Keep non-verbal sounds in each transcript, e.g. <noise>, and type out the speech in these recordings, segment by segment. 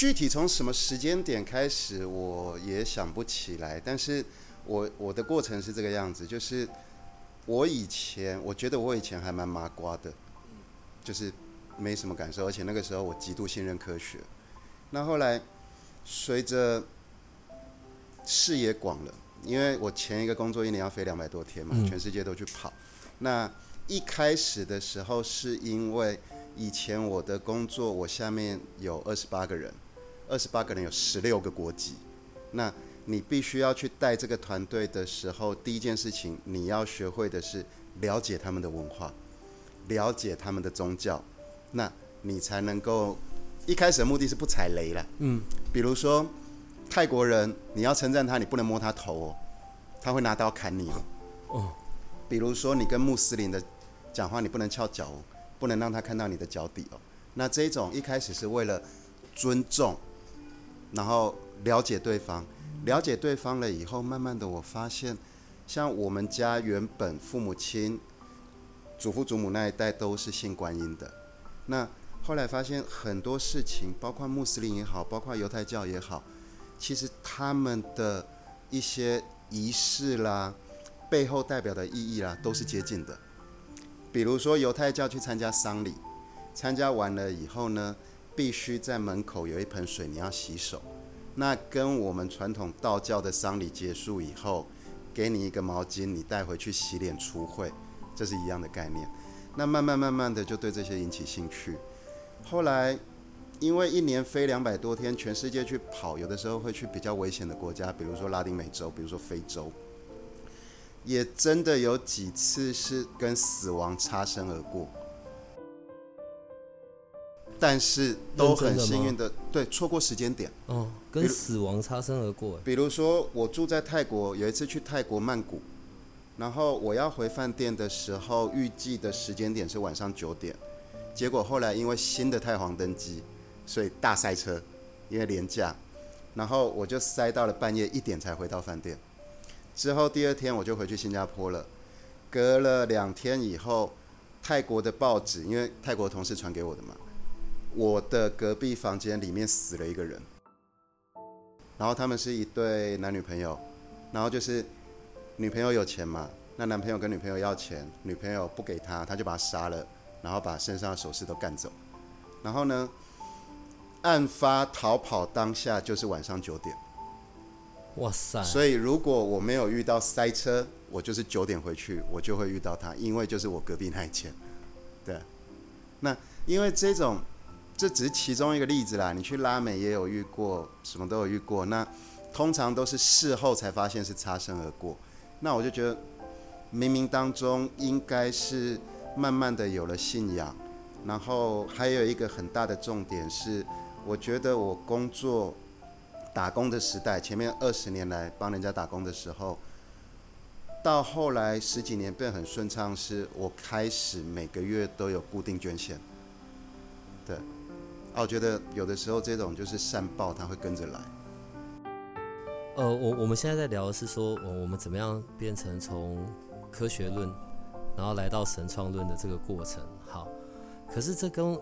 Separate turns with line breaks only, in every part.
具体从什么时间点开始，我也想不起来。但是我我的过程是这个样子，就是我以前我觉得我以前还蛮麻瓜的，就是没什么感受，而且那个时候我极度信任科学。那后来随着视野广了，因为我前一个工作一年要飞两百多天嘛，全世界都去跑。那一开始的时候是因为以前我的工作，我下面有二十八个人。二十八个人有十六个国籍，那你必须要去带这个团队的时候，第一件事情你要学会的是了解他们的文化，了解他们的宗教，那你才能够一开始的目的是不踩雷了。嗯，比如说泰国人，你要称赞他，你不能摸他头哦，他会拿刀砍你哦。哦，比如说你跟穆斯林的讲话，你不能翘脚哦，不能让他看到你的脚底哦。那这种一开始是为了尊重。然后了解对方，了解对方了以后，慢慢的我发现，像我们家原本父母亲、祖父祖母那一代都是信观音的，那后来发现很多事情，包括穆斯林也好，包括犹太教也好，其实他们的一些仪式啦，背后代表的意义啦，都是接近的。比如说犹太教去参加丧礼，参加完了以后呢，必须在门口有一盆水，你要洗手。那跟我们传统道教的丧礼结束以后，给你一个毛巾，你带回去洗脸出会，这是一样的概念。那慢慢慢慢的就对这些引起兴趣。后来，因为一年飞两百多天，全世界去跑，有的时候会去比较危险的国家，比如说拉丁美洲，比如说非洲，也真的有几次是跟死亡擦身而过。但是都很幸运的，对，错过时间点。
哦，跟死亡擦身而过。
比如说，我住在泰国，有一次去泰国曼谷，然后我要回饭店的时候，预计的时间点是晚上九点，结果后来因为新的太皇登基，所以大塞车，因为廉价，然后我就塞到了半夜一点才回到饭店。之后第二天我就回去新加坡了，隔了两天以后，泰国的报纸，因为泰国同事传给我的嘛。我的隔壁房间里面死了一个人，然后他们是一对男女朋友，然后就是女朋友有钱嘛，那男朋友跟女朋友要钱，女朋友不给他，他就把他杀了，然后把身上的首饰都干走，然后呢，案发逃跑当下就是晚上九点，
哇塞！
所以如果我没有遇到塞车，我就是九点回去，我就会遇到他，因为就是我隔壁那一间，对，那因为这种。这只是其中一个例子啦，你去拉美也有遇过，什么都有遇过。那通常都是事后才发现是擦身而过。那我就觉得，冥冥当中应该是慢慢的有了信仰。然后还有一个很大的重点是，我觉得我工作打工的时代，前面二十年来帮人家打工的时候，到后来十几年变很顺畅，是我开始每个月都有固定捐献。对。哦，我觉得有的时候这种就是善报，它会跟着来。
呃，我我们现在在聊的是说，我我们怎么样变成从科学论，然后来到神创论的这个过程。好，可是这跟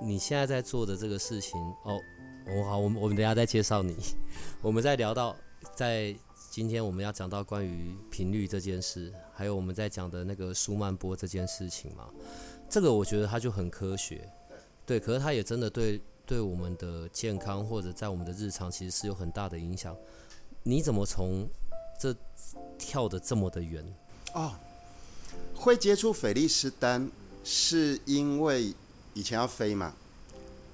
你现在在做的这个事情，哦，我好，我们我们等下再介绍你。<laughs> 我们在聊到，在今天我们要讲到关于频率这件事，还有我们在讲的那个舒曼波这件事情嘛，这个我觉得它就很科学。对，可是它也真的对对我们的健康或者在我们的日常其实是有很大的影响。你怎么从这跳得这么的远？
哦，会接触菲利斯丹是因为以前要飞嘛，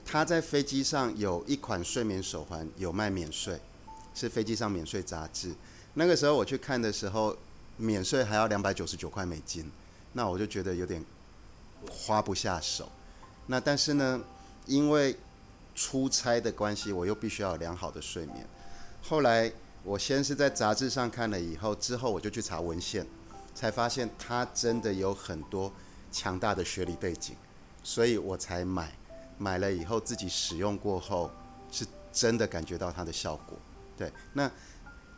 他在飞机上有一款睡眠手环有卖免税，是飞机上免税杂志。那个时候我去看的时候，免税还要两百九十九块美金，那我就觉得有点花不下手。那但是呢，因为出差的关系，我又必须要有良好的睡眠。后来我先是在杂志上看了以后，之后我就去查文献，才发现它真的有很多强大的学理背景，所以我才买。买了以后自己使用过后，是真的感觉到它的效果。对，那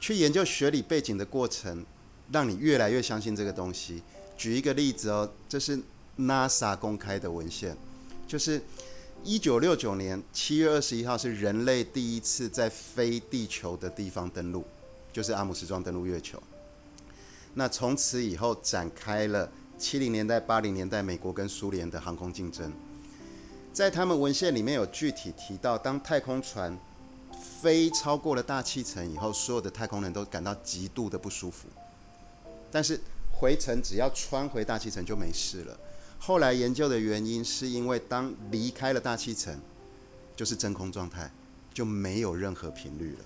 去研究学理背景的过程，让你越来越相信这个东西。举一个例子哦，这是 NASA 公开的文献，就是一九六九年七月二十一号是人类第一次在非地球的地方登陆，就是阿姆斯壮登陆月球。那从此以后展开了七零年代、八零年代美国跟苏联的航空竞争。在他们文献里面有具体提到，当太空船飞超过了大气层以后，所有的太空人都感到极度的不舒服，但是。回程只要穿回大气层就没事了。后来研究的原因是因为当离开了大气层，就是真空状态，就没有任何频率了。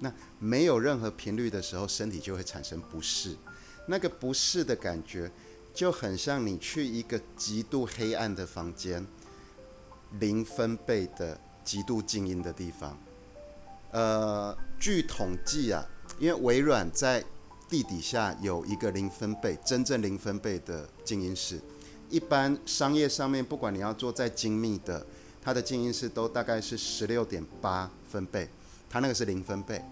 那没有任何频率的时候，身体就会产生不适。那个不适的感觉就很像你去一个极度黑暗的房间，零分贝的极度静音的地方。呃，据统计啊，因为微软在地底下有一个零分贝，真正零分贝的静音室。一般商业上面，不管你要做再精密的，它的静音室都大概是十六点八分贝，它那个是零分贝。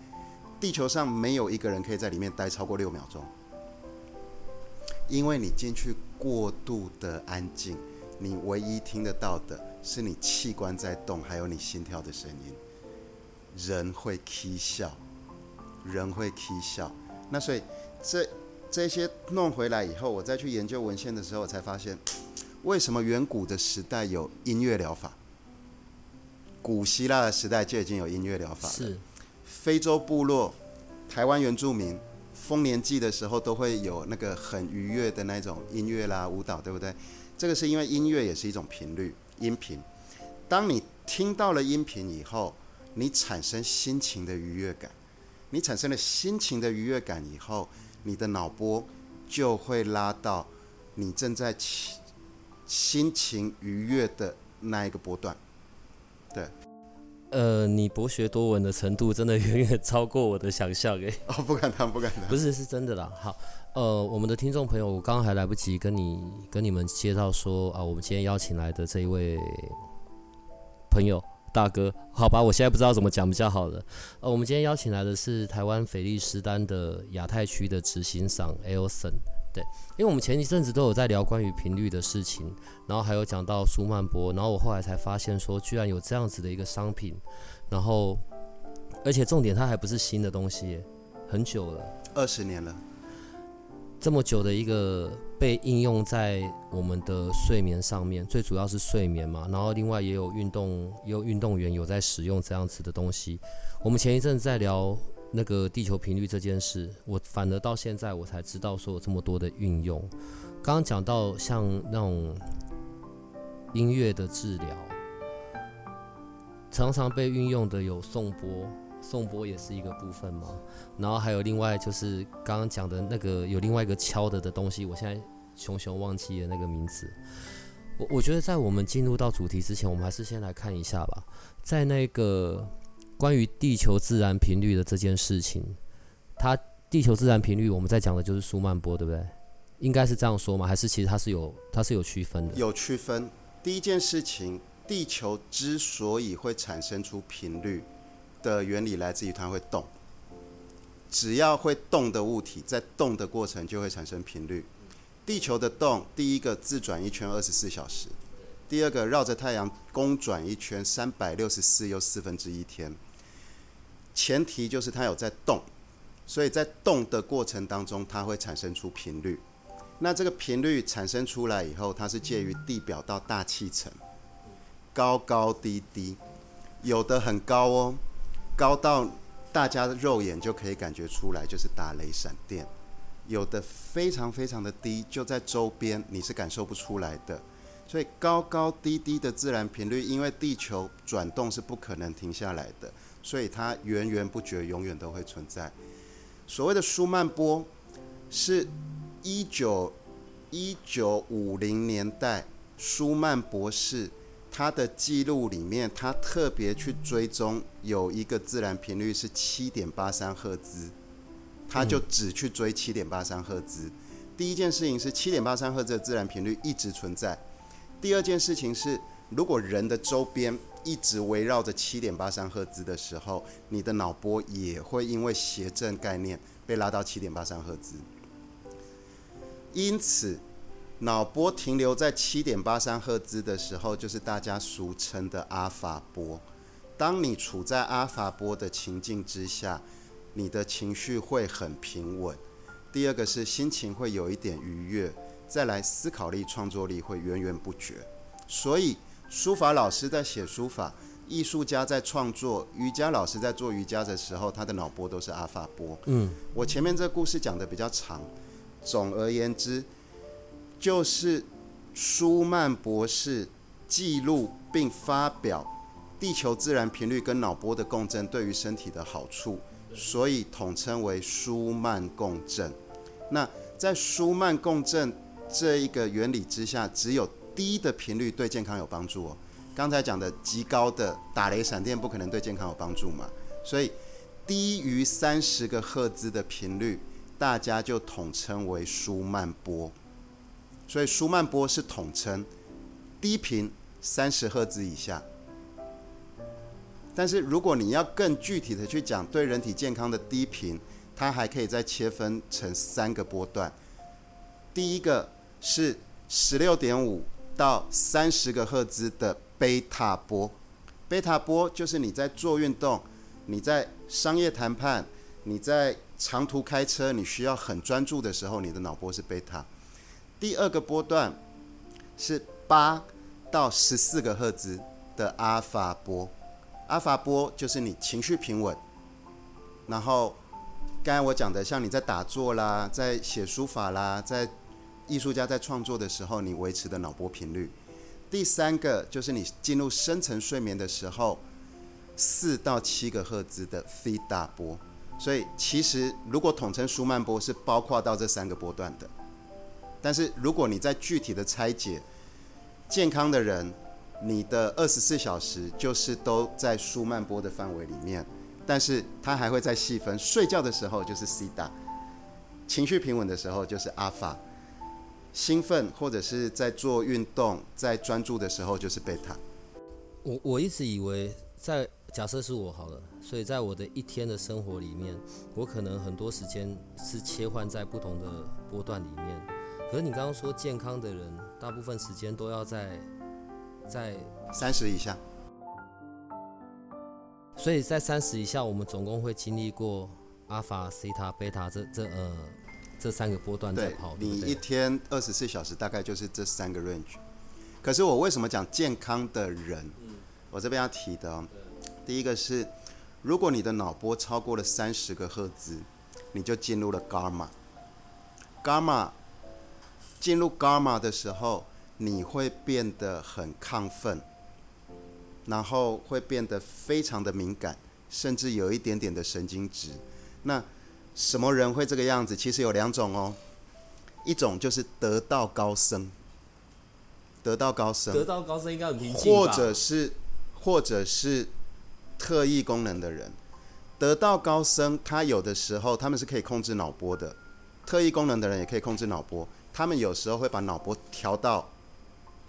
地球上没有一个人可以在里面待超过六秒钟，因为你进去过度的安静，你唯一听得到的是你器官在动，还有你心跳的声音。人会起笑，人会起笑。那所以这这些弄回来以后，我再去研究文献的时候，我才发现为什么远古的时代有音乐疗法，古希腊的时代就已经有音乐疗法了。是，非洲部落、台湾原住民丰年祭的时候都会有那个很愉悦的那种音乐啦、舞蹈，对不对？这个是因为音乐也是一种频率，音频。当你听到了音频以后，你产生心情的愉悦感。你产生了心情的愉悦感以后，你的脑波就会拉到你正在心心情愉悦的那一个波段。对，
呃，你博学多闻的程度真的远远超过我的想象诶。<laughs>
哦，不敢当，不敢当。
不是，是真的啦。好，呃，我们的听众朋友，我刚刚还来不及跟你跟你们介绍说啊，我们今天邀请来的这一位朋友。大哥，好吧，我现在不知道怎么讲比较好了。呃，我们今天邀请来的是台湾斐利斯丹的亚太区的执行长 Elson。对，因为我们前一阵子都有在聊关于频率的事情，然后还有讲到舒曼波，然后我后来才发现说，居然有这样子的一个商品，然后而且重点它还不是新的东西，很久了，
二十年了。
这么久的一个被应用在我们的睡眠上面，最主要是睡眠嘛，然后另外也有运动，也有运动员有在使用这样子的东西。我们前一阵在聊那个地球频率这件事，我反而到现在我才知道说有这么多的运用。刚刚讲到像那种音乐的治疗，常常被运用的有颂钵。颂钵也是一个部分嘛，然后还有另外就是刚刚讲的那个有另外一个敲的的东西，我现在熊熊忘记了那个名字。我我觉得在我们进入到主题之前，我们还是先来看一下吧。在那个关于地球自然频率的这件事情，它地球自然频率我们在讲的就是舒曼波，对不对？应该是这样说吗？还是其实它是有它是有区分的？
有区分。第一件事情，地球之所以会产生出频率。的原理来自于它会动，只要会动的物体在动的过程就会产生频率。地球的动，第一个自转一圈二十四小时，第二个绕着太阳公转一圈三百六十四又四分之一天。前提就是它有在动，所以在动的过程当中，它会产生出频率。那这个频率产生出来以后，它是介于地表到大气层，高高低低，有的很高哦。高到大家的肉眼就可以感觉出来，就是打雷闪电；有的非常非常的低，就在周边你是感受不出来的。所以高高低低的自然频率，因为地球转动是不可能停下来的，所以它源源不绝，永远都会存在。所谓的舒曼波，是一九一九五零年代舒曼博士他的记录里面，他特别去追踪有一个自然频率是七点八三赫兹，它就只去追七点八三赫兹。第一件事情是七点八三赫兹的自然频率一直存在。第二件事情是，如果人的周边一直围绕着七点八三赫兹的时候，你的脑波也会因为谐振概念被拉到七点八三赫兹。因此，脑波停留在七点八三赫兹的时候，就是大家俗称的阿法波。当你处在阿法波的情境之下，你的情绪会很平稳。第二个是心情会有一点愉悦，再来思考力、创作力会源源不绝。所以书法老师在写书法，艺术家在创作，瑜伽老师在做瑜伽的时候，他的脑波都是阿法波。嗯，我前面这故事讲的比较长，总而言之，就是舒曼博士记录并发表地球自然频率跟脑波的共振对于身体的好处，所以统称为舒曼共振。那在舒曼共振这一个原理之下，只有低的频率对健康有帮助哦。刚才讲的极高的打雷闪电不可能对健康有帮助嘛，所以低于三十个赫兹的频率，大家就统称为舒曼波。所以舒曼波是统称低频三十赫兹以下。但是如果你要更具体的去讲对人体健康的低频，它还可以再切分成三个波段，第一个是十六点五到三十个赫兹的贝塔波，贝塔波就是你在做运动、你在商业谈判、你在长途开车，你需要很专注的时候，你的脑波是贝塔。第二个波段是八到十四个赫兹的阿法波，阿法波就是你情绪平稳，然后。刚才我讲的，像你在打坐啦，在写书法啦，在艺术家在创作的时候，你维持的脑波频率。第三个就是你进入深层睡眠的时候，四到七个赫兹的 theta 波。所以其实如果统称舒曼波是包括到这三个波段的。但是如果你在具体的拆解，健康的人，你的二十四小时就是都在舒曼波的范围里面。但是它还会再细分，睡觉的时候就是西塔，情绪平稳的时候就是阿法，兴奋或者是在做运动、在专注的时候就是贝塔。
我我一直以为在假设是我好了，所以在我的一天的生活里面，我可能很多时间是切换在不同的波段里面。可是你刚刚说健康的人，大部分时间都要在在
三十以下。
所以在三十以下，我们总共会经历过阿法、西塔、贝塔这这呃这三个波段在跑。对，
你一天二十四小时大概就是这三个 range。可是我为什么讲健康的人？我这边要提的，第一个是，如果你的脑波超过了三十个赫兹，你就进入了 gamma。gamma 进入 gamma 的时候，你会变得很亢奋。然后会变得非常的敏感，甚至有一点点的神经质。那什么人会这个样子？其实有两种哦，一种就是得道高僧，得道高僧，
得道高僧应该很平静吧？
或者是，或者是特异功能的人，得道高僧他有的时候他们是可以控制脑波的，特异功能的人也可以控制脑波，他们有时候会把脑波调到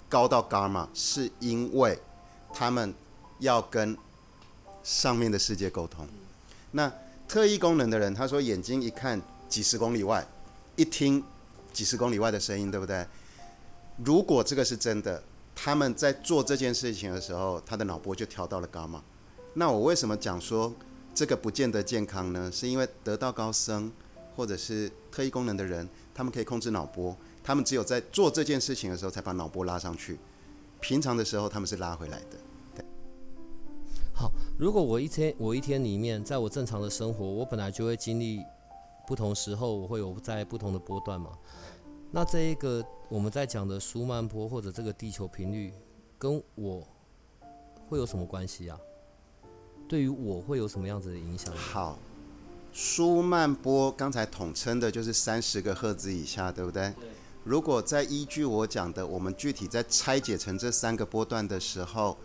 高到伽马，是因为。他们要跟上面的世界沟通。那特异功能的人，他说眼睛一看几十公里外，一听几十公里外的声音，对不对？如果这个是真的，他们在做这件事情的时候，他的脑波就调到了伽马。那我为什么讲说这个不见得健康呢？是因为得道高僧或者是特异功能的人，他们可以控制脑波，他们只有在做这件事情的时候才把脑波拉上去。平常的时候他们是拉回来的。对。
好，如果我一天我一天里面，在我正常的生活，我本来就会经历不同时候，我会有在不同的波段嘛。那这一个我们在讲的舒曼波或者这个地球频率，跟我会有什么关系啊？对于我会有什么样子的影响？
好，舒曼波刚才统称的就是三十个赫兹以下，对不对？对。如果在依据我讲的，我们具体在拆解成这三个波段的时候，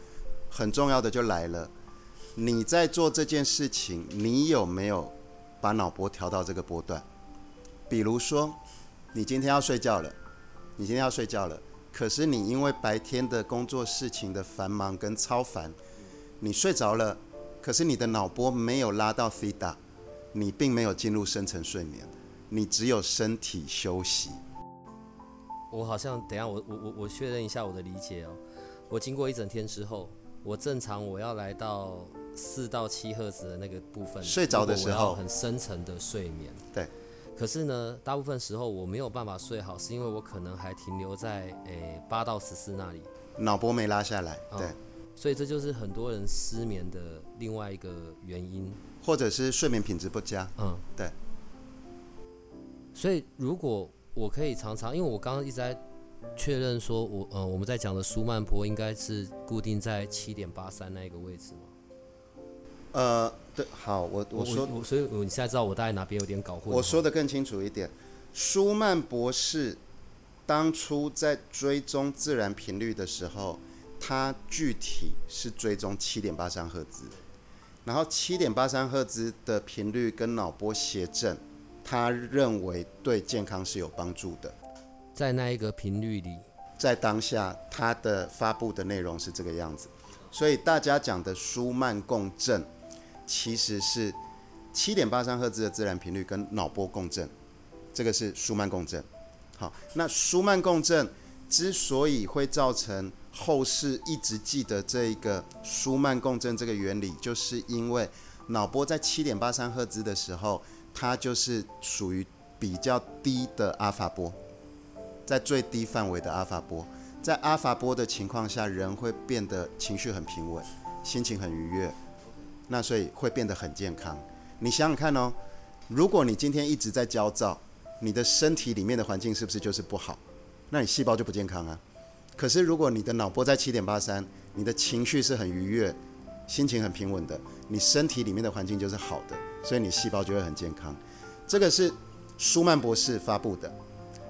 很重要的就来了。你在做这件事情，你有没有把脑波调到这个波段？比如说，你今天要睡觉了，你今天要睡觉了，可是你因为白天的工作事情的繁忙跟超烦，你睡着了，可是你的脑波没有拉到 theta，你并没有进入深层睡眠，你只有身体休息。
我好像等一下我我我我确认一下我的理解哦。我经过一整天之后，我正常我要来到四到七赫兹的那个部分，
睡着的时候
很深层的睡眠。
对。
可是呢，大部分时候我没有办法睡好，是因为我可能还停留在诶八到十四那里，
脑波没拉下来。对。
哦，所以这就是很多人失眠的另外一个原因，
或者是睡眠品质不佳。
嗯，
对。
所以如果我可以常常，因为我刚刚一直在确认说我，我呃，我们在讲的舒曼波应该是固定在七点八三那一个位置吗？
呃，对，好，我我说
我，所以你现在知道我大概哪边有点搞混。
我说的更清楚一点，舒曼博士当初在追踪自然频率的时候，他具体是追踪七点八三赫兹，然后七点八三赫兹的频率跟脑波谐振。他认为对健康是有帮助的，
在那一个频率里，
在当下他的发布的内容是这个样子，所以大家讲的舒曼共振，其实是七点八三赫兹的自然频率跟脑波共振，这个是舒曼共振。好，那舒曼共振之所以会造成后世一直记得这一个舒曼共振这个原理，就是因为脑波在七点八三赫兹的时候。它就是属于比较低的阿法波，在最低范围的阿法波，在阿法波的情况下，人会变得情绪很平稳，心情很愉悦，那所以会变得很健康。你想想看哦，如果你今天一直在焦躁，你的身体里面的环境是不是就是不好？那你细胞就不健康啊。可是如果你的脑波在七点八三，你的情绪是很愉悦，心情很平稳的，你身体里面的环境就是好的。所以你细胞就会很健康，这个是舒曼博士发布的。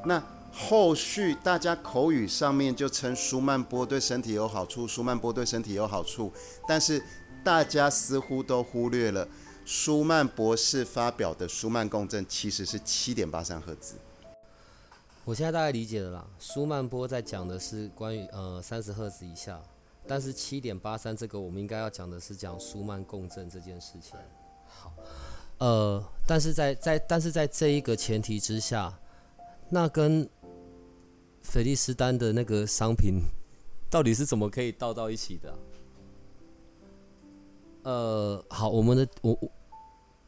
那后续大家口语上面就称舒曼波对身体有好处，舒曼波对身体有好处。但是大家似乎都忽略了舒曼博士发表的舒曼共振其实是七点八三赫兹。
我现在大概理解了啦，舒曼波在讲的是关于呃三十赫兹以下，但是七点八三这个我们应该要讲的是讲舒曼共振这件事情。呃，但是在在但是在这一个前提之下，那跟菲利斯丹的那个商品到底是怎么可以倒到一起的？呃，好，我们的我我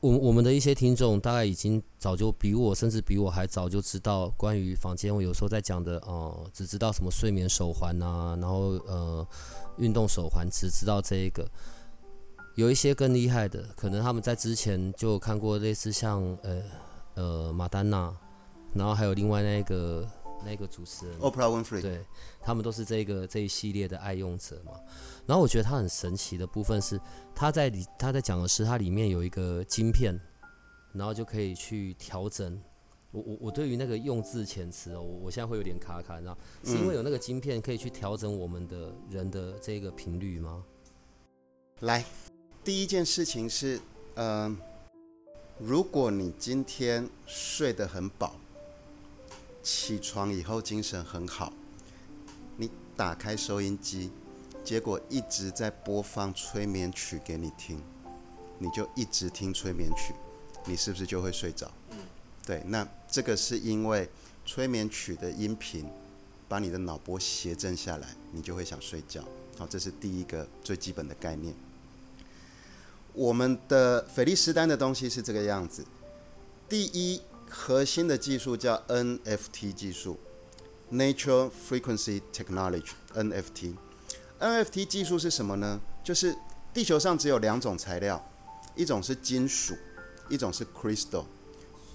我我们的一些听众大概已经早就比我甚至比我还早就知道关于房间我有时候在讲的哦、只知道什么睡眠手环啊，然后呃运动手环，只知道这一个。有一些更厉害的，可能他们在之前就看过类似像呃呃马丹娜，然后还有另外那个那个主持人
Oprah Winfrey，
对，他们都是这个这一系列的爱用者嘛。然后我觉得他很神奇的部分是，他在里他在讲的是它里面有一个晶片，然后就可以去调整。我我我对于那个用字遣词哦，我我现在会有点卡卡，你知道，是因为有那个晶片可以去调整我们的人的这个频率吗？
来。第一件事情是，嗯、呃，如果你今天睡得很饱，起床以后精神很好，你打开收音机，结果一直在播放催眠曲给你听，你就一直听催眠曲，你是不是就会睡着？对，那这个是因为催眠曲的音频把你的脑波谐振下来，你就会想睡觉。好，这是第一个最基本的概念。我们的斐利斯丹的东西是这个样子。第一核心的技术叫 NFT 技术 （Natural Frequency Technology，NFT）。NFT 技术是什么呢？就是地球上只有两种材料，一种是金属，一种是 crystal。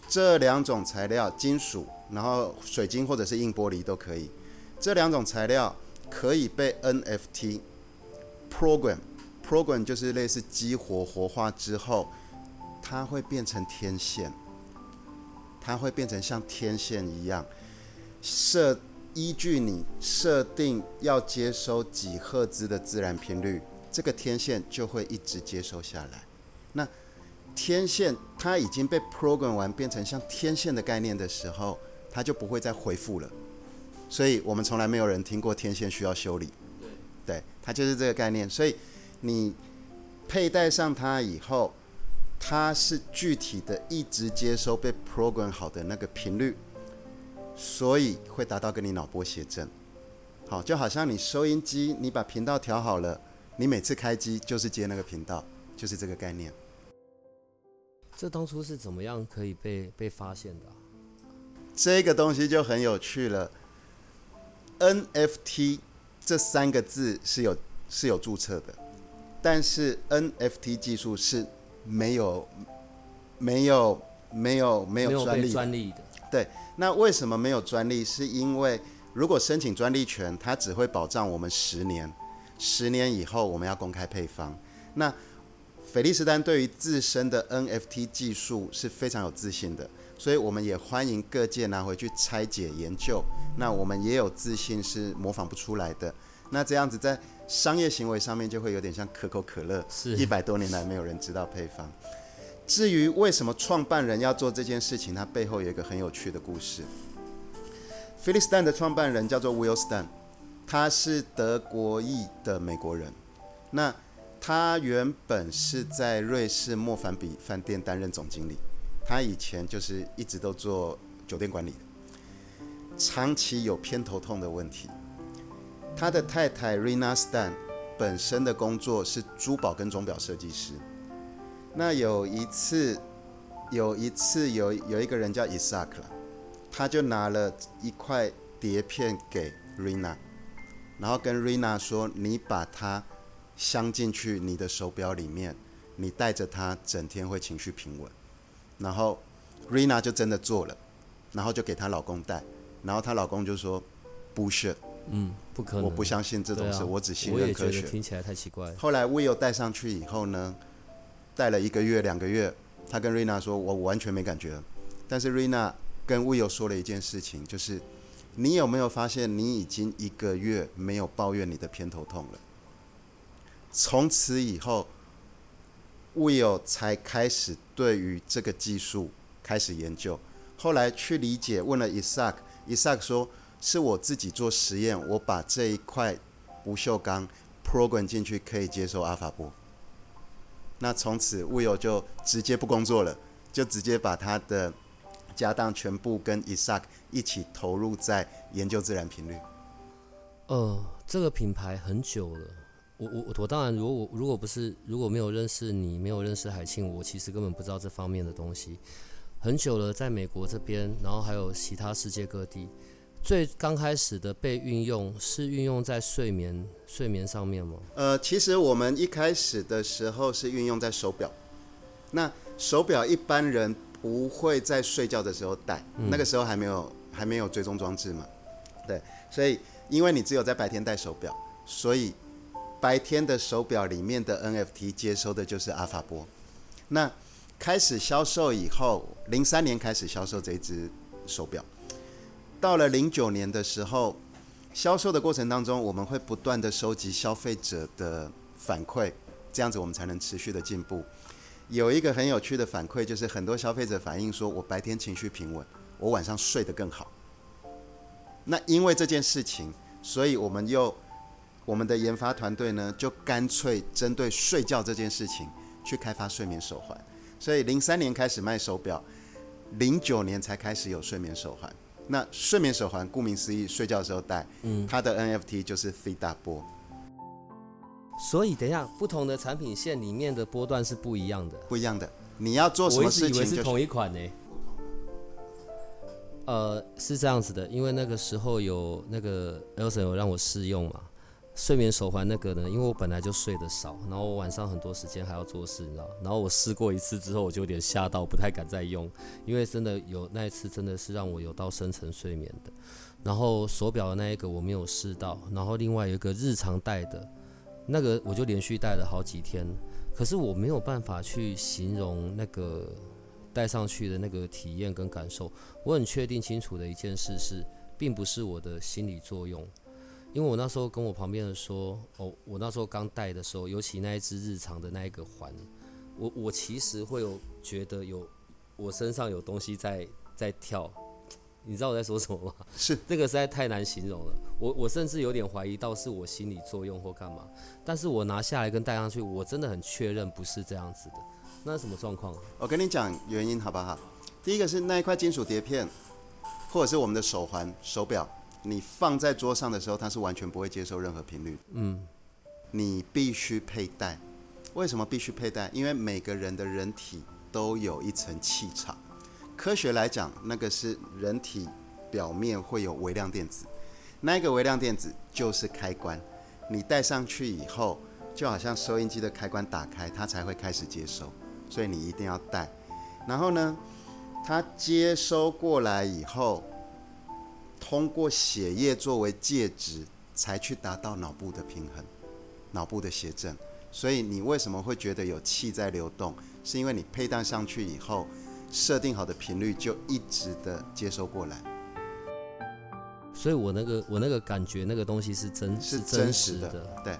这两种材料，金属，然后水晶或者是硬玻璃都可以。这两种材料可以被 NFT program。Program 就是类似激活活化之后，它会变成天线，它会变成像天线一样，设依据你设定要接收几赫兹的自然频率，这个天线就会一直接收下来。那天线它已经被 program 完，变成像天线的概念的时候，它就不会再回复了。所以我们从来没有人听过天线需要修理。对，它就是这个概念。所以你佩戴上它以后，它是具体的一直接收被 program 好的那个频率，所以会达到跟你脑波谐振。好，就好像你收音机，你把频道调好了，你每次开机就是接那个频道，就是这个概念。
这当初是怎么样可以被被发现的啊？
这个东西就很有趣了。NFT 这三个字是有是有注册的，但是 NFT 技术是没有没有没有没有专利专利的。对，那为什么没有专利？是因为如果申请专利权，它只会保障我们十年，十年以后我们要公开配方。那菲利斯丹对于自身的 NFT 技术是非常有自信的，所以我们也欢迎各界拿回去拆解研究。那我们也有自信是模仿不出来的。那这样子在商业行为上面就会有点像可口可乐，是一百多年来没有人知道配方。至于为什么创办人要做这件事情，它背后有一个很有趣的故事。斐利斯丹的创办人叫做 Will Stan，他是德国裔的美国人。那他原本是在瑞士莫凡比饭店担任总经理，他以前就是一直都做酒店管理，长期有偏头痛的问题。他的太太 Rina Stan 本身的工作是珠宝跟钟表设计师。那有一次，有一次有有一个人叫 Isaac，他就拿了一块碟片给 Rina，然后跟 Rina 说：“你把它。”镶进去你的手表里面，你带着它，整天会情绪平稳。然后，Rina 就真的做了，然后就给她老公戴，然后她老公就说：“不是，
嗯，不可能，
我不相信这种事，啊、我只信任科学。”
听起来太奇怪。
后来 Will 带上去以后呢，带了一个月、两个月，他跟 Rina 说：“我完全没感觉。”但是 Rina 跟 Will 说了一件事情，就是你有没有发现，你已经一个月没有抱怨你的偏头痛了？从此以后，Will 才开始对于这个技术开始研究。后来去理解，问了 Isaac，Isaac 说：“是我自己做实验，我把这一块不锈钢 program 进去，可以接受阿法波。”那从此 we 就直接不工作了，就直接把他的家当全部跟 Isaac 一起投入在研究自然频率。
呃，这个品牌很久了。我我我当然，如果我如果不是如果没有认识你，没有认识海庆，我其实根本不知道这方面的东西。很久了，在美国这边，然后还有其他世界各地，最刚开始的被运用是运用在睡眠睡眠上面吗？
呃，其实我们一开始的时候是运用在手表。那手表一般人不会在睡觉的时候戴，嗯、那个时候还没有还没有追踪装置嘛。对，所以因为你只有在白天戴手表，所以。白天的手表里面的 NFT 接收的就是阿法波。那开始销售以后，零三年开始销售这一只手表。到了零九年的时候，销售的过程当中，我们会不断的收集消费者的反馈，这样子我们才能持续的进步。有一个很有趣的反馈，就是很多消费者反映说，我白天情绪平稳，我晚上睡得更好。那因为这件事情，所以我们又。我们的研发团队呢，就干脆针对睡觉这件事情去开发睡眠手环。所以零三年开始卖手表，零九年才开始有睡眠手环。那睡眠手环顾名思义，睡觉的时候戴，嗯，它的 NFT 就是 Theta 波。
所以等一下，不同的产品线里面的波段是不一样的，
不一样的。你要做什么事情？
我一直以为是同一款呢。呃，是这样子的，因为那个时候有那个 Elson 有让我试用嘛。睡眠手环那个呢？因为我本来就睡得少，然后我晚上很多时间还要做事，你知道？然后我试过一次之后，我就有点吓到，不太敢再用，因为真的有那一次真的是让我有到深层睡眠的。然后手表的那一个我没有试到，然后另外有一个日常戴的，那个我就连续戴了好几天，可是我没有办法去形容那个戴上去的那个体验跟感受。我很确定清楚的一件事是，并不是我的心理作用。因为我那时候跟我旁边的说，哦，我那时候刚戴的时候，尤其那一只日常的那一个环，我我其实会有觉得有我身上有东西在在跳，你知道我在说什么吗？
是 <laughs>
这个实在太难形容了。我我甚至有点怀疑到是我心理作用或干嘛，但是我拿下来跟戴上去，我真的很确认不是这样子的。那是什么状况？
我跟你讲原因好不好？第一个是那一块金属碟片，或者是我们的手环、手表。你放在桌上的时候，它是完全不会接受任何频率。
嗯，
你必须佩戴。为什么必须佩戴？因为每个人的人体都有一层气场。科学来讲，那个是人体表面会有微量电子，那个微量电子就是开关。你戴上去以后，就好像收音机的开关打开，它才会开始接收。所以你一定要戴。然后呢，它接收过来以后。通过血液作为介质，才去达到脑部的平衡，脑部的谐振。所以你为什么会觉得有气在流动？是因为你佩戴上去以后，设定好的频率就一直的接收过来。
所以我那个我那个感觉，那个东西是真，
是
真
实的。对，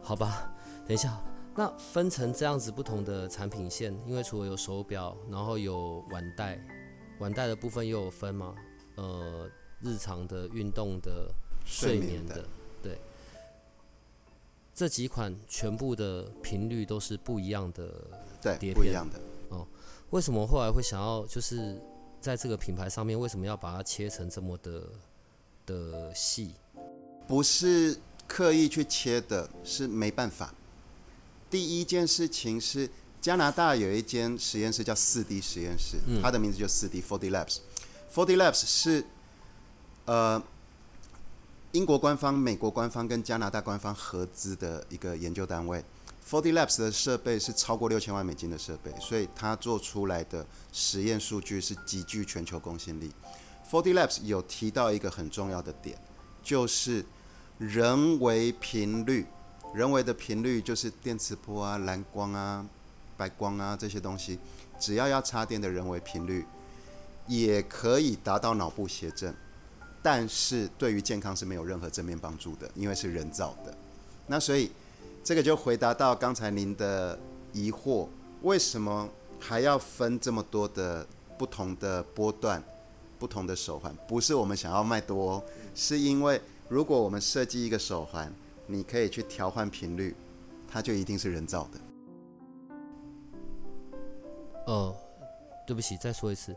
好吧，等一下，那分成这样子不同的产品线，因为除了有手表，然后有腕带，腕带的部分又有分吗？呃。日常的、运动的、睡眠的，对，这几款全部的频率都是不一样的，
对，不一样的。
哦，为什么后来会想要就是在这个品牌上面，为什么要把它切成这么的的细？
不是刻意去切的，是没办法。第一件事情是加拿大有一间实验室叫四 D 实验室，嗯，它的名字就四 D Four D Labs。Four D Labs 是。呃，英国官方、美国官方跟加拿大官方合资的一个研究单位，4D Labs 的设备是超过六千万美金的设备，所以它做出来的实验数据是极具全球公信力。4D Labs 有提到一个很重要的点，就是人为频率，人为的频率就是电磁波啊、蓝光啊、白光啊这些东西，只要要插电的人为频率，也可以达到脑部谐振。但是对于健康是没有任何正面帮助的，因为是人造的。那所以这个就回答到刚才您的疑惑：为什么还要分这么多的不同的波段、不同的手环？不是我们想要卖多哦，是因为如果我们设计一个手环，你可以去调换频率，它就一定是人造的。
哦，对不起，再说一次。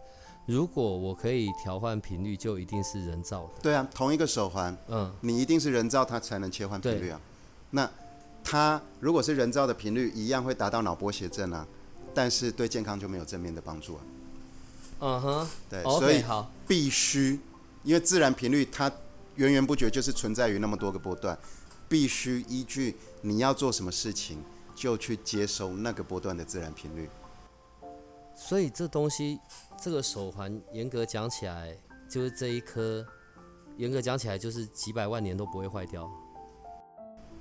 如果我可以调换频率，就一定是人造的。
对啊，同一个手环，嗯，你一定是人造，它才能切换频率啊。那它如果是人造的频率，一样会达到脑波谐振啊，但是对健康就没有正面的帮助啊。
嗯哼，
对
，okay,
所以必须，因为自然频率它源源不绝就是存在于那么多个波段，必须依据你要做什么事情，就去接收那个波段的自然频率。
所以这东西。这个手环严格讲起来，就是这一颗，严格讲起来就是几百万年都不会坏掉。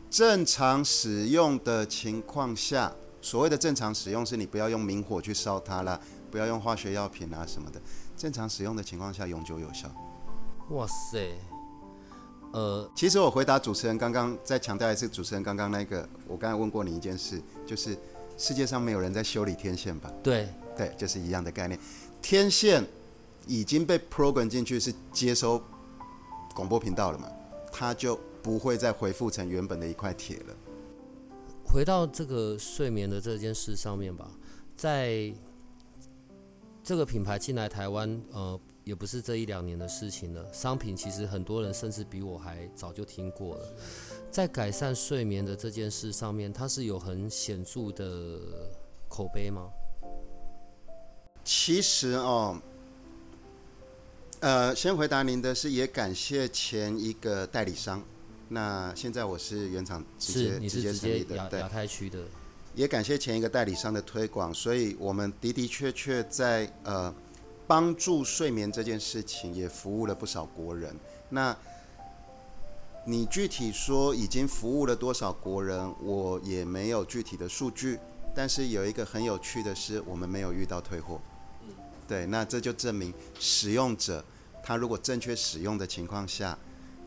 正常使用的情况下，所谓的正常使用是你不要用明火去烧它啦，不要用化学药品啊什么的。正常使用的情况下，永久有效。
哇塞，呃，
其实我回答主持人刚刚再强调一次，主持人刚刚那个，我刚才问过你一件事，就是世界上没有人在修理天线吧？
对，
对，就是一样的概念。天线已经被 program 进去，是接收广播频道了嘛？它就不会再恢复成原本的一块铁了。
回到这个睡眠的这件事上面吧，在这个品牌进来台湾，呃，也不是这一两年的事情了。商品其实很多人甚至比我还早就听过了。在改善睡眠的这件事上面，它是有很显著的口碑吗？
其实哦，呃，先回答您的是，也感谢前一个代理商。那现在我是原厂直接直接成立的，
亚亚太区的。
也感谢前一个代理商的推广，所以我们的的确确在呃帮助睡眠这件事情也服务了不少国人。那你具体说已经服务了多少国人，我也没有具体的数据。但是有一个很有趣的是，我们没有遇到退货。对，那这就证明使用者他如果正确使用的情况下，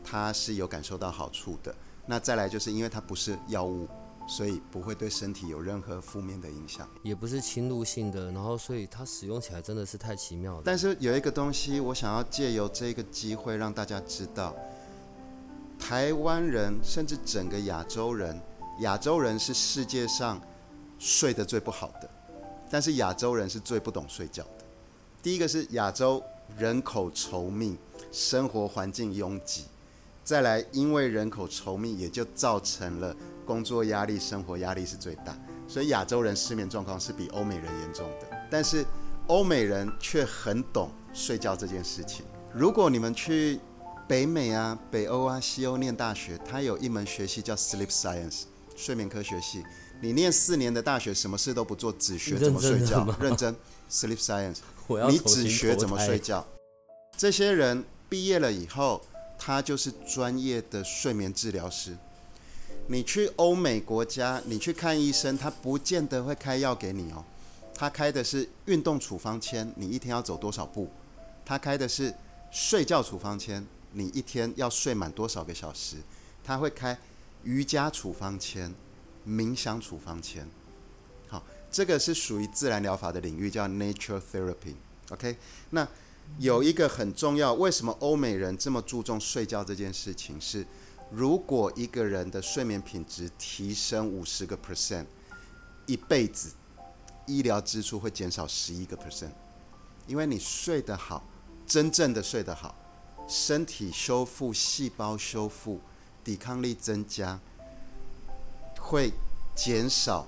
他是有感受到好处的。那再来就是因为它不是药物，所以不会对身体有任何负面的影响，
也不是侵入性的，然后所以它使用起来真的是太奇妙了。
但是有一个东西，我想要借由这个机会让大家知道，台湾人甚至整个亚洲人，亚洲人是世界上睡得最不好的，但是亚洲人是最不懂睡觉的。第一个是亚洲人口稠密，生活环境拥挤。再来，因为人口稠密，也就造成了工作压力、生活压力是最大，所以亚洲人失眠状况是比欧美人严重的。但是欧美人却很懂睡觉这件事情。如果你们去北美啊、北欧啊、西欧念大学，它有一门学系叫 Sleep Science，睡眠科学系。你念四年的大学，什么事都不做，只学怎么睡觉，认真 Sleep Science，你只学怎么睡觉。这些人毕业了以后。他就是专业的睡眠治疗师。你去欧美国家，你去看医生，他不见得会开药给你哦。他开的是运动处方签，你一天要走多少步？他开的是睡觉处方签，你一天要睡满多少个小时？他会开瑜伽处方签、冥想处方签。这个是属于自然疗法的领域，叫 Nature Therapy。OK，那。有一个很重要，为什么欧美人这么注重睡觉这件事情？是如果一个人的睡眠品质提升五十个 percent，一辈子医疗支出会减少十一个 percent，因为你睡得好，真正的睡得好，身体修复、细胞修复、抵抗力增加，会减少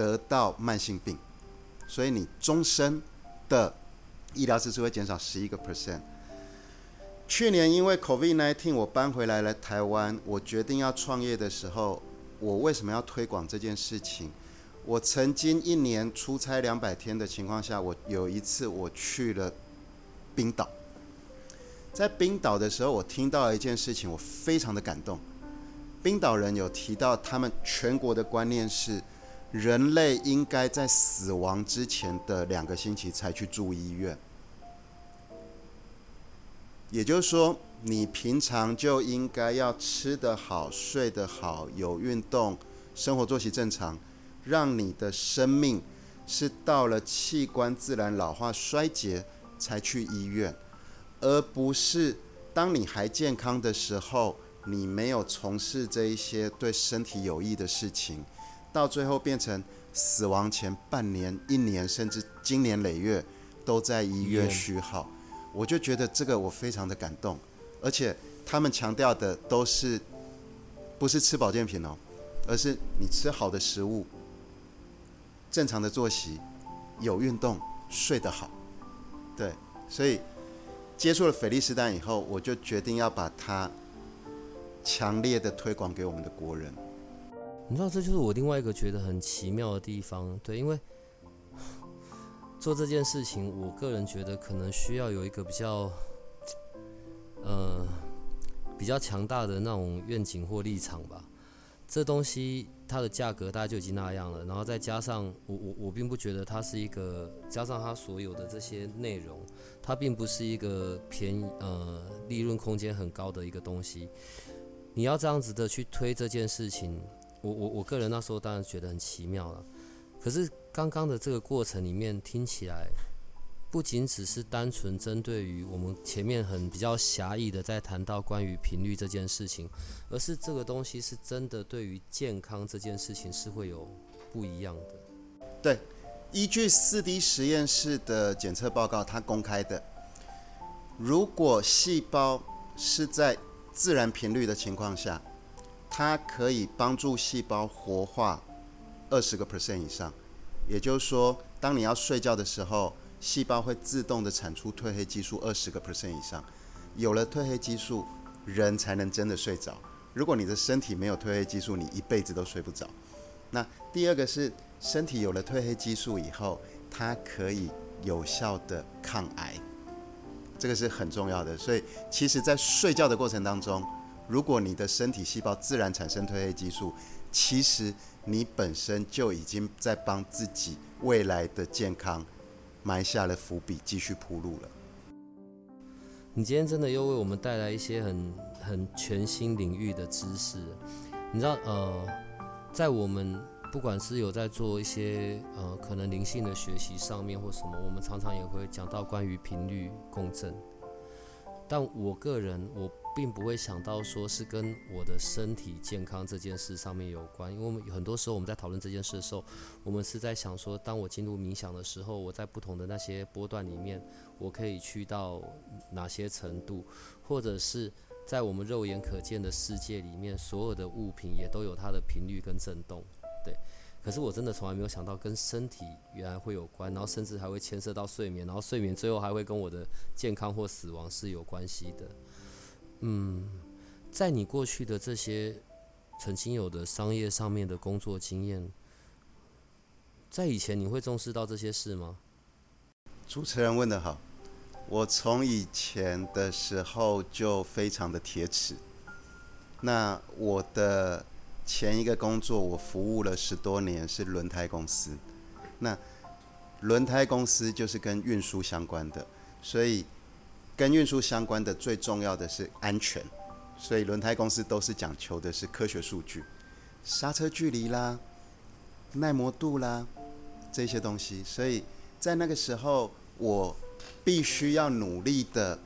得到慢性病，所以你终身的。医疗支出会减少十一个 percent。去年因为 COVID-19，我搬回来了台湾。我决定要创业的时候，我为什么要推广这件事情？我曾经一年出差两百天的情况下，我有一次我去了冰岛。在冰岛的时候，我听到一件事情，我非常的感动。冰岛人有提到，他们全国的观念是。人类应该在死亡之前的两个星期才去住医院，也就是说，你平常就应该要吃得好、睡得好、有运动、生活作息正常，让你的生命是到了器官自然老化衰竭才去医院，而不是当你还健康的时候，你没有从事这一些对身体有益的事情。到最后变成死亡前半年、一年，甚至经年累月都在医院虚耗，我就觉得这个我非常的感动。而且他们强调的都是不是吃保健品哦，而是你吃好的食物、正常的作息、有运动、睡得好。对，所以接触了斐利斯丹以后，我就决定要把它强烈的推广给我们的国人。
你知道，这就是我另外一个觉得很奇妙的地方，对，因为做这件事情，我个人觉得可能需要有一个比较，呃，比较强大的那种愿景或立场吧。这东西它的价格大概就已经那样了，然后再加上我我我并不觉得它是一个，加上它所有的这些内容，它并不是一个便宜呃利润空间很高的一个东西。你要这样子的去推这件事情。我我我个人那时候当然觉得很奇妙了，可是刚刚的这个过程里面听起来，不仅只是单纯针对于我们前面很比较狭义的在谈到关于频率这件事情，而是这个东西是真的对于健康这件事情是会有不一样的。
对，依据四 D 实验室的检测报告，它公开的，如果细胞是在自然频率的情况下。它可以帮助细胞活化二十个 percent 以上，也就是说，当你要睡觉的时候，细胞会自动的产出褪黑激素二十个 percent 以上。有了褪黑激素，人才能真的睡着。如果你的身体没有褪黑激素，你一辈子都睡不着。那第二个是，身体有了褪黑激素以后，它可以有效的抗癌，这个是很重要的。所以，其实在睡觉的过程当中，如果你的身体细胞自然产生褪黑激素，其实你本身就已经在帮自己未来的健康埋下了伏笔，继续铺路了。
你今天真的又为我们带来一些很很全新领域的知识。你知道，呃，在我们不管是有在做一些呃可能灵性的学习上面或什么，我们常常也会讲到关于频率共振。但我个人我。并不会想到说是跟我的身体健康这件事上面有关，因为我们很多时候我们在讨论这件事的时候，我们是在想说，当我进入冥想的时候，我在不同的那些波段里面，我可以去到哪些程度，或者是在我们肉眼可见的世界里面，所有的物品也都有它的频率跟震动，对。可是我真的从来没有想到跟身体原来会有关，然后甚至还会牵涉到睡眠，然后睡眠最后还会跟我的健康或死亡是有关系的。嗯，在你过去的这些曾经有的商业上面的工作经验，在以前你会重视到这些事吗？
主持人问得好，我从以前的时候就非常的铁齿。那我的前一个工作，我服务了十多年，是轮胎公司。那轮胎公司就是跟运输相关的，所以。跟运输相关的最重要的是安全，所以轮胎公司都是讲求的是科学数据，刹车距离啦、耐磨度啦这些东西。所以在那个时候，我必须要努力的，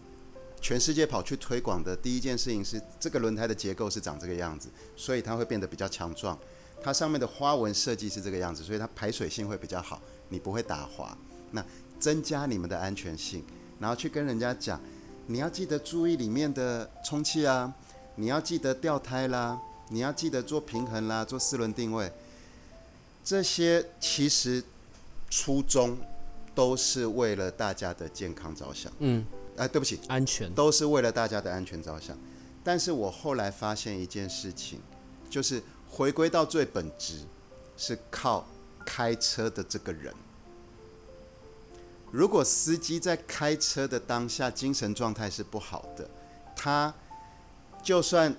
全世界跑去推广的第一件事情是这个轮胎的结构是长这个样子，所以它会变得比较强壮。它上面的花纹设计是这个样子，所以它排水性会比较好，你不会打滑。那增加你们的安全性。然后去跟人家讲，你要记得注意里面的充气啊，你要记得掉胎啦，你要记得做平衡啦，做四轮定位，这些其实初衷都是为了大家的健康着想。嗯，哎，对不起，
安全
都是为了大家的安全着想。但是我后来发现一件事情，就是回归到最本质，是靠开车的这个人。如果司机在开车的当下精神状态是不好的，他就算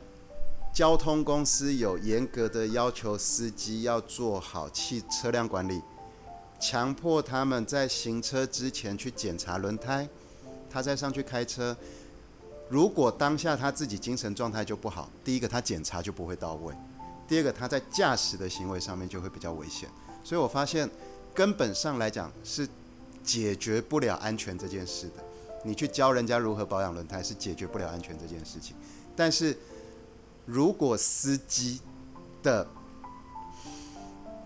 交通公司有严格的要求，司机要做好汽车辆管理，强迫他们在行车之前去检查轮胎，他再上去开车。如果当下他自己精神状态就不好，第一个他检查就不会到位，第二个他在驾驶的行为上面就会比较危险。所以我发现根本上来讲是。解决不了安全这件事的，你去教人家如何保养轮胎是解决不了安全这件事情。但是，如果司机的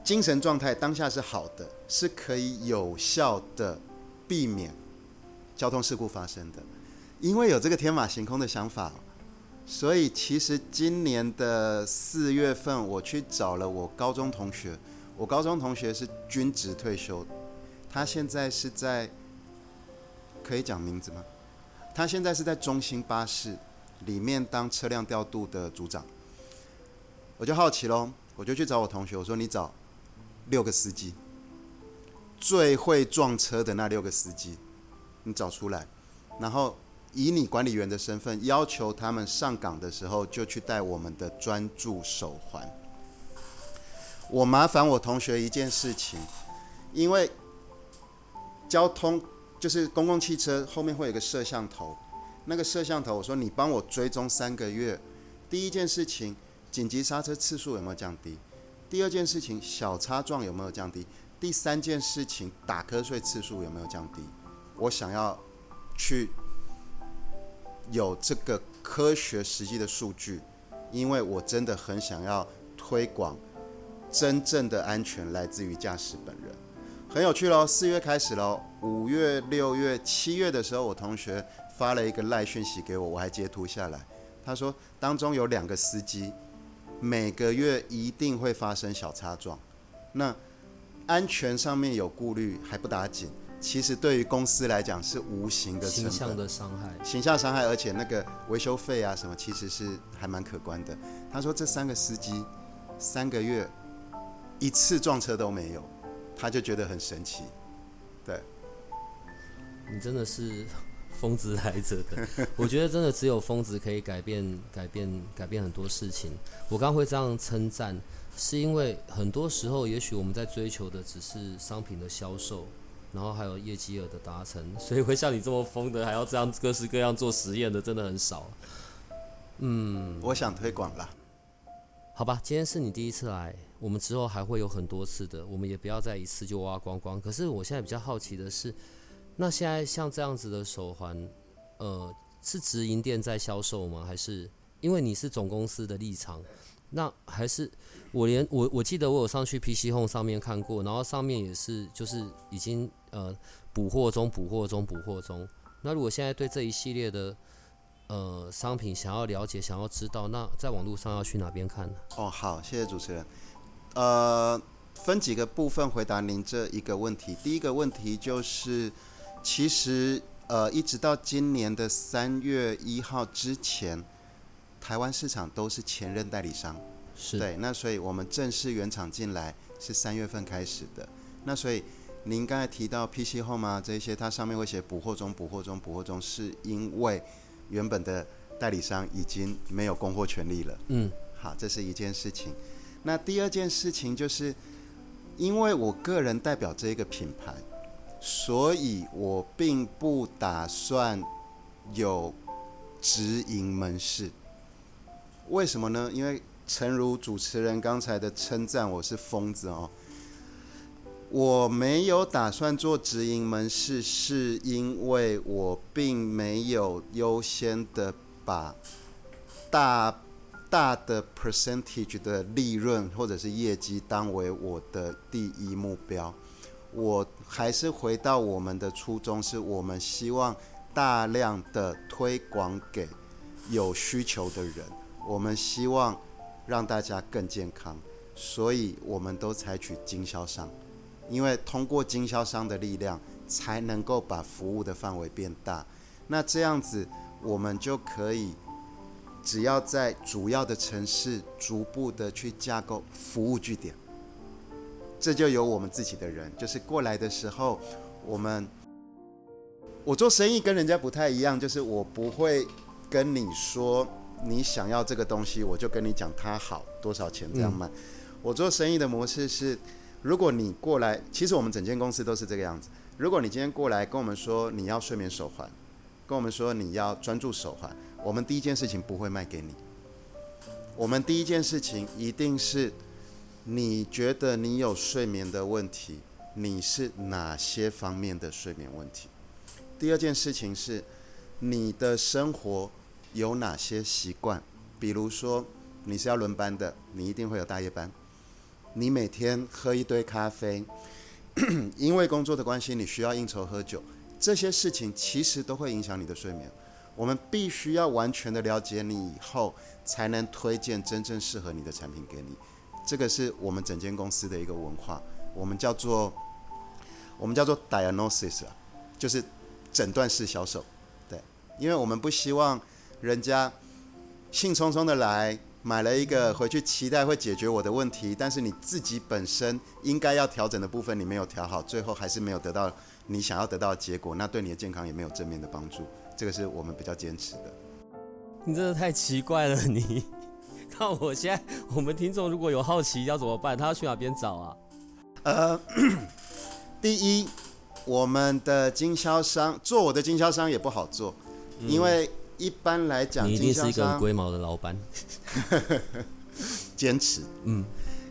精神状态当下是好的，是可以有效的避免交通事故发生的。因为有这个天马行空的想法，所以其实今年的四月份，我去找了我高中同学，我高中同学是军职退休。他现在是在，可以讲名字吗？他现在是在中兴巴士里面当车辆调度的组长。我就好奇喽，我就去找我同学，我说：“你找六个司机，最会撞车的那六个司机，你找出来，然后以你管理员的身份，要求他们上岗的时候就去戴我们的专注手环。”我麻烦我同学一件事情，因为。交通就是公共汽车后面会有个摄像头，那个摄像头，我说你帮我追踪三个月。第一件事情，紧急刹车次数有没有降低？第二件事情，小擦撞有没有降低？第三件事情，打瞌睡次数有没有降低？我想要去有这个科学实际的数据，因为我真的很想要推广真正的安全来自于驾驶本人。很有趣喽，四月开始喽，五月、六月、七月的时候，我同学发了一个赖讯息给我，我还截图下来。他说当中有两个司机，每个月一定会发生小擦撞，那安全上面有顾虑还不打紧，其实对于公司来讲是无形的，
形象的伤害，
形象伤害，而且那个维修费啊什么，其实是还蛮可观的。他说这三个司机三个月一次撞车都没有。他就觉得很神奇，对，
你真的是疯子来着的。<laughs> 我觉得真的只有疯子可以改变、改变、改变很多事情。我刚会这样称赞，是因为很多时候，也许我们在追求的只是商品的销售，然后还有业绩额的达成，<laughs> 所以会像你这么疯的，还要这样各式各样做实验的，真的很少。嗯，
我想推广啦。
好吧，今天是你第一次来，我们之后还会有很多次的，我们也不要再一次就挖光光。可是我现在比较好奇的是，那现在像这样子的手环，呃，是直营店在销售吗？还是因为你是总公司的立场？那还是我连我我记得我有上去 PC Home 上面看过，然后上面也是就是已经呃补货中补货中补货中。那如果现在对这一系列的呃商品想要了解想要知道，那在网络上要去哪边看呢？
哦，好，谢谢主持人。呃，分几个部分回答您这一个问题。第一个问题就是，其实呃一直到今年的三月一号之前。台湾市场都是前任代理商，
是
对，那所以我们正式原厂进来是三月份开始的。那所以您刚才提到 PC Home 啊这些，它上面会写补货中、补货中、补货中，是因为原本的代理商已经没有供货权利了。
嗯，
好，这是一件事情。那第二件事情就是，因为我个人代表这个品牌，所以我并不打算有直营门市。为什么呢？因为诚如主持人刚才的称赞，我是疯子哦。我没有打算做直营门市，是因为我并没有优先的把大大的 percentage 的利润或者是业绩当为我的第一目标。我还是回到我们的初衷，是我们希望大量的推广给有需求的人。我们希望让大家更健康，所以我们都采取经销商，因为通过经销商的力量，才能够把服务的范围变大。那这样子，我们就可以只要在主要的城市逐步的去架构服务据点，这就有我们自己的人，就是过来的时候，我们我做生意跟人家不太一样，就是我不会跟你说。你想要这个东西，我就跟你讲它好多少钱这样卖。嗯。我做生意的模式是，如果你过来，其实我们整间公司都是这个样子。如果你今天过来跟我们说你要睡眠手环，跟我们说你要专注手环，我们第一件事情不会卖给你。我们第一件事情一定是，你觉得你有睡眠的问题，你是哪些方面的睡眠问题？第二件事情是，你的生活。有哪些习惯？比如说，你是要轮班的，你一定会有大夜班。你每天喝一堆咖啡，<coughs> 因为工作的关系，你需要应酬喝酒，这些事情其实都会影响你的睡眠。我们必须要完全的了解你以后，才能推荐真正适合你的产品给你。这个是我们整间公司的一个文化，我们叫做我们叫做 diagnosis 啊，就是诊断式销售。对，因为我们不希望。人家兴冲冲的来买了一个回去，期待会解决我的问题，但是你自己本身应该要调整的部分你没有调好，最后还是没有得到你想要得到的结果，那对你的健康也没有正面的帮助。这个是我们比较坚持的。
你真的太奇怪了，你。那我现在我们听众如果有好奇要怎么办？他要去哪边找啊？
呃，<coughs> 第一，我们的经销商做我的经销商也不好做，因为。一般来讲，
你一定是一个很龟毛的老板。<laughs>
坚持，嗯。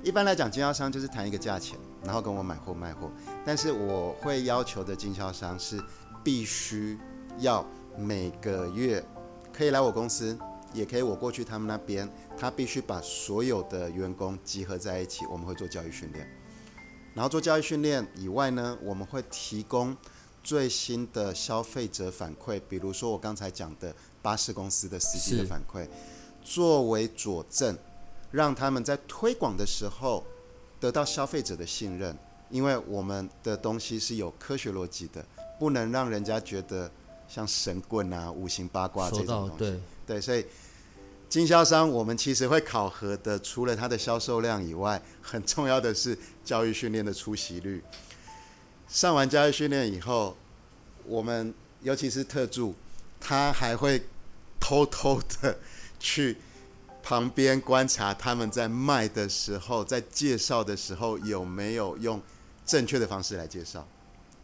一般来讲，经销商就是谈一个价钱，然后跟我买货卖货。但是我会要求的经销商是必须要每个月可以来我公司，也可以我过去他们那边，他必须把所有的员工集合在一起，我们会做教育训练。然后做教育训练以外呢，我们会提供最新的消费者反馈，比如说我刚才讲的。巴士公司的司机的反馈，作为佐证，让他们在推广的时候得到消费者的信任。因为我们的东西是有科学逻辑的，不能让人家觉得像神棍啊、五行八卦这种东西。
对
对，所以经销商我们其实会考核的，除了它的销售量以外，很重要的是教育训练的出席率。上完教育训练以后，我们尤其是特助。他还会偷偷的去旁边观察他们在卖的时候，在介绍的时候有没有用正确的方式来介绍。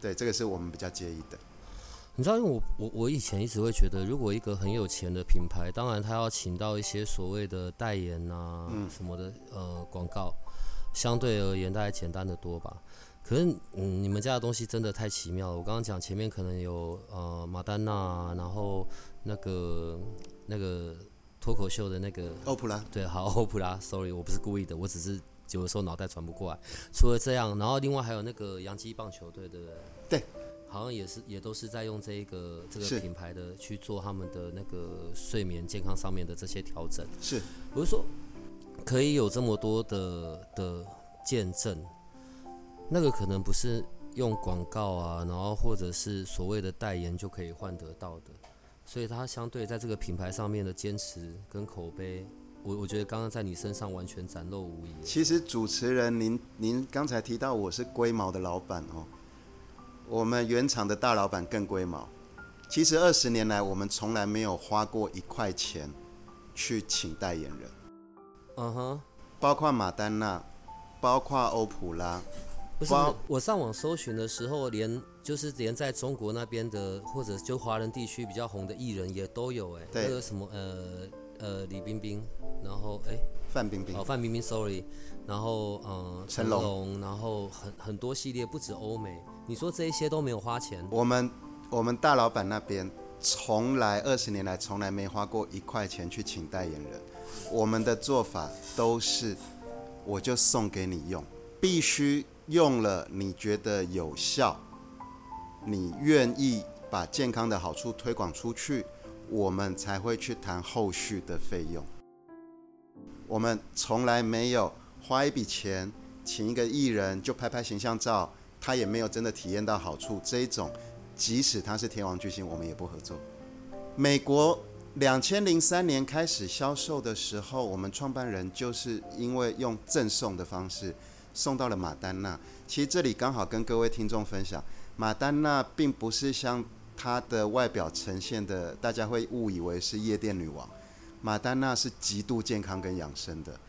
对，这个是我们比较介意的。
你知道，因为我我我以前一直会觉得，如果一个很有钱的品牌，当然他要请到一些所谓的代言啊、嗯、什么的呃广告，相对而言大概简单的多吧。可是嗯，你们家的东西真的太奇妙了。我刚刚讲前面可能有呃马丹娜，然后那个那个脱口秀的那个
欧普拉，
对，好欧普拉，sorry，我不是故意的，我只是有的时候脑袋转不过来。除了这样，然后另外还有那个洋基棒球队，对不对？
对。
好像也是，也都是在用这一个这个品牌的去做他们的那个睡眠健康上面的这些调整。
是，
我是说，可以有这么多的的见证，那个可能不是用广告啊，然后或者是所谓的代言就可以换得到的。所以它相对在这个品牌上面的坚持跟口碑，我我觉得刚刚在你身上完全展露无遗。
其实主持人您您刚才提到我是龟毛的老板哦。我们原厂的大老板更龟毛。其实二十年来，我们从来没有花过一块钱去请代言人。
嗯哼，
包括马丹娜，包括欧普拉。
不是，我上网搜寻的时候，连就是连在中国那边的，或者就华人地区比较红的艺人也都有哎。对。那个什么呃呃李冰冰，然后哎
范冰冰。
哦范冰冰，sorry。然后嗯成龙，然后很很多系列，不止欧美。你说这一些都没有花钱？
我们我们大老板那边从来二十年来从来没花过一块钱去请代言人。我们的做法都是，我就送给你用，必须用了你觉得有效，你愿意把健康的好处推广出去，我们才会去谈后续的费用。我们从来没有花一笔钱请一个艺人就拍拍形象照。他也没有真的体验到好处，这一种，即使他是天王巨星，我们也不合作。美国两千零三年开始销售的时候，我们创办人就是因为用赠送的方式送到了马丹娜。其实这里刚好跟各位听众分享，马丹娜并不是像她的外表呈现的，大家会误以为是夜店女王。马丹娜是极度健康跟养生的，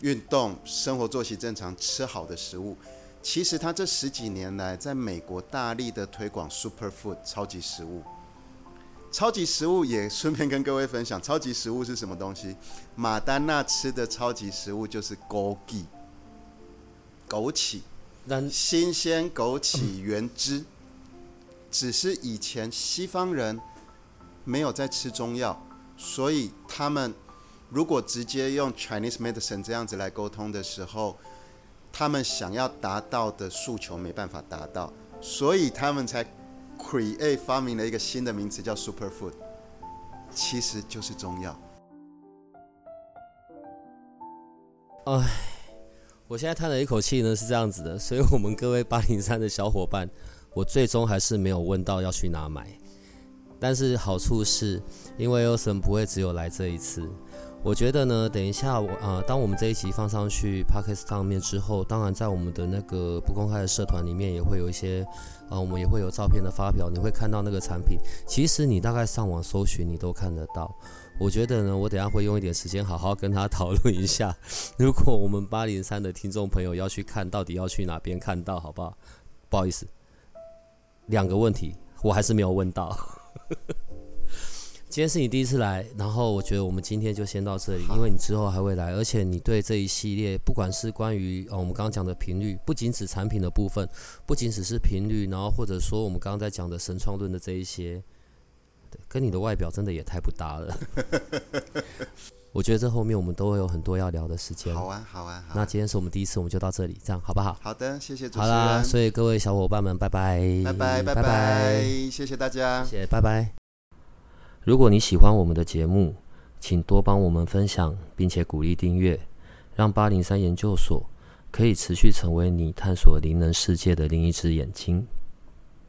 运动、生活作息正常、吃好的食物。其实她这十几年来在美国大力的推广 Superfood 超级食物，超级食物也顺便跟各位分享，超级食物是什么东西？马丹娜吃的超级食物就是枸杞，枸杞，新鲜枸杞原汁，只是以前西方人没有在吃中药，所以他们如果直接用 Chinese medicine 这样子来沟通的时候。他们想要达到的诉求没办法达到，所以他们才 create 发明了一个新的名词叫 superfood，其实就是中药。
哎，我现在叹了一口气呢，是这样子的，所以我们各位八零三的小伙伴，我最终还是没有问到要去哪买，但是好处是，因为 Elson 不会只有来这一次。我觉得呢，等一下我呃，当我们这一集放上去 Podcast 上面之后，当然在我们的那个不公开的社团里面也会有一些，呃，我们也会有照片的发表，你会看到那个产品。其实你大概上网搜寻，你都看得到。我觉得呢，我等下会用一点时间好好跟他讨论一下，如果我们八零三的听众朋友要去看到底要去哪边看到，好不好？不好意思，两个问题我还是没有问到。<laughs> 今天是你第一次来，然后我觉得我们今天就先到这里，因为你之后还会来，而且你对这一系列，不管是关于呃我们刚刚讲的频率，不仅指产品的部分，不仅只是频率，然后或者说我们刚刚在讲的神创论的这一些，对，跟你的外表真的也太不搭了。<laughs> 我觉得这后面我们都会有很多要聊的时间。
好啊，好啊，好啊。
那今天是我们第一次，我们就到这里，这样好不好？
好的，谢谢主持人。
好啦，所以各位小伙伴们，拜拜，
拜拜，拜拜，谢谢大家，
谢谢，拜拜。如果你喜欢我们的节目，请多帮我们分享，并且鼓励订阅，让八零三研究所可以持续成为你探索灵能世界的另一只眼睛。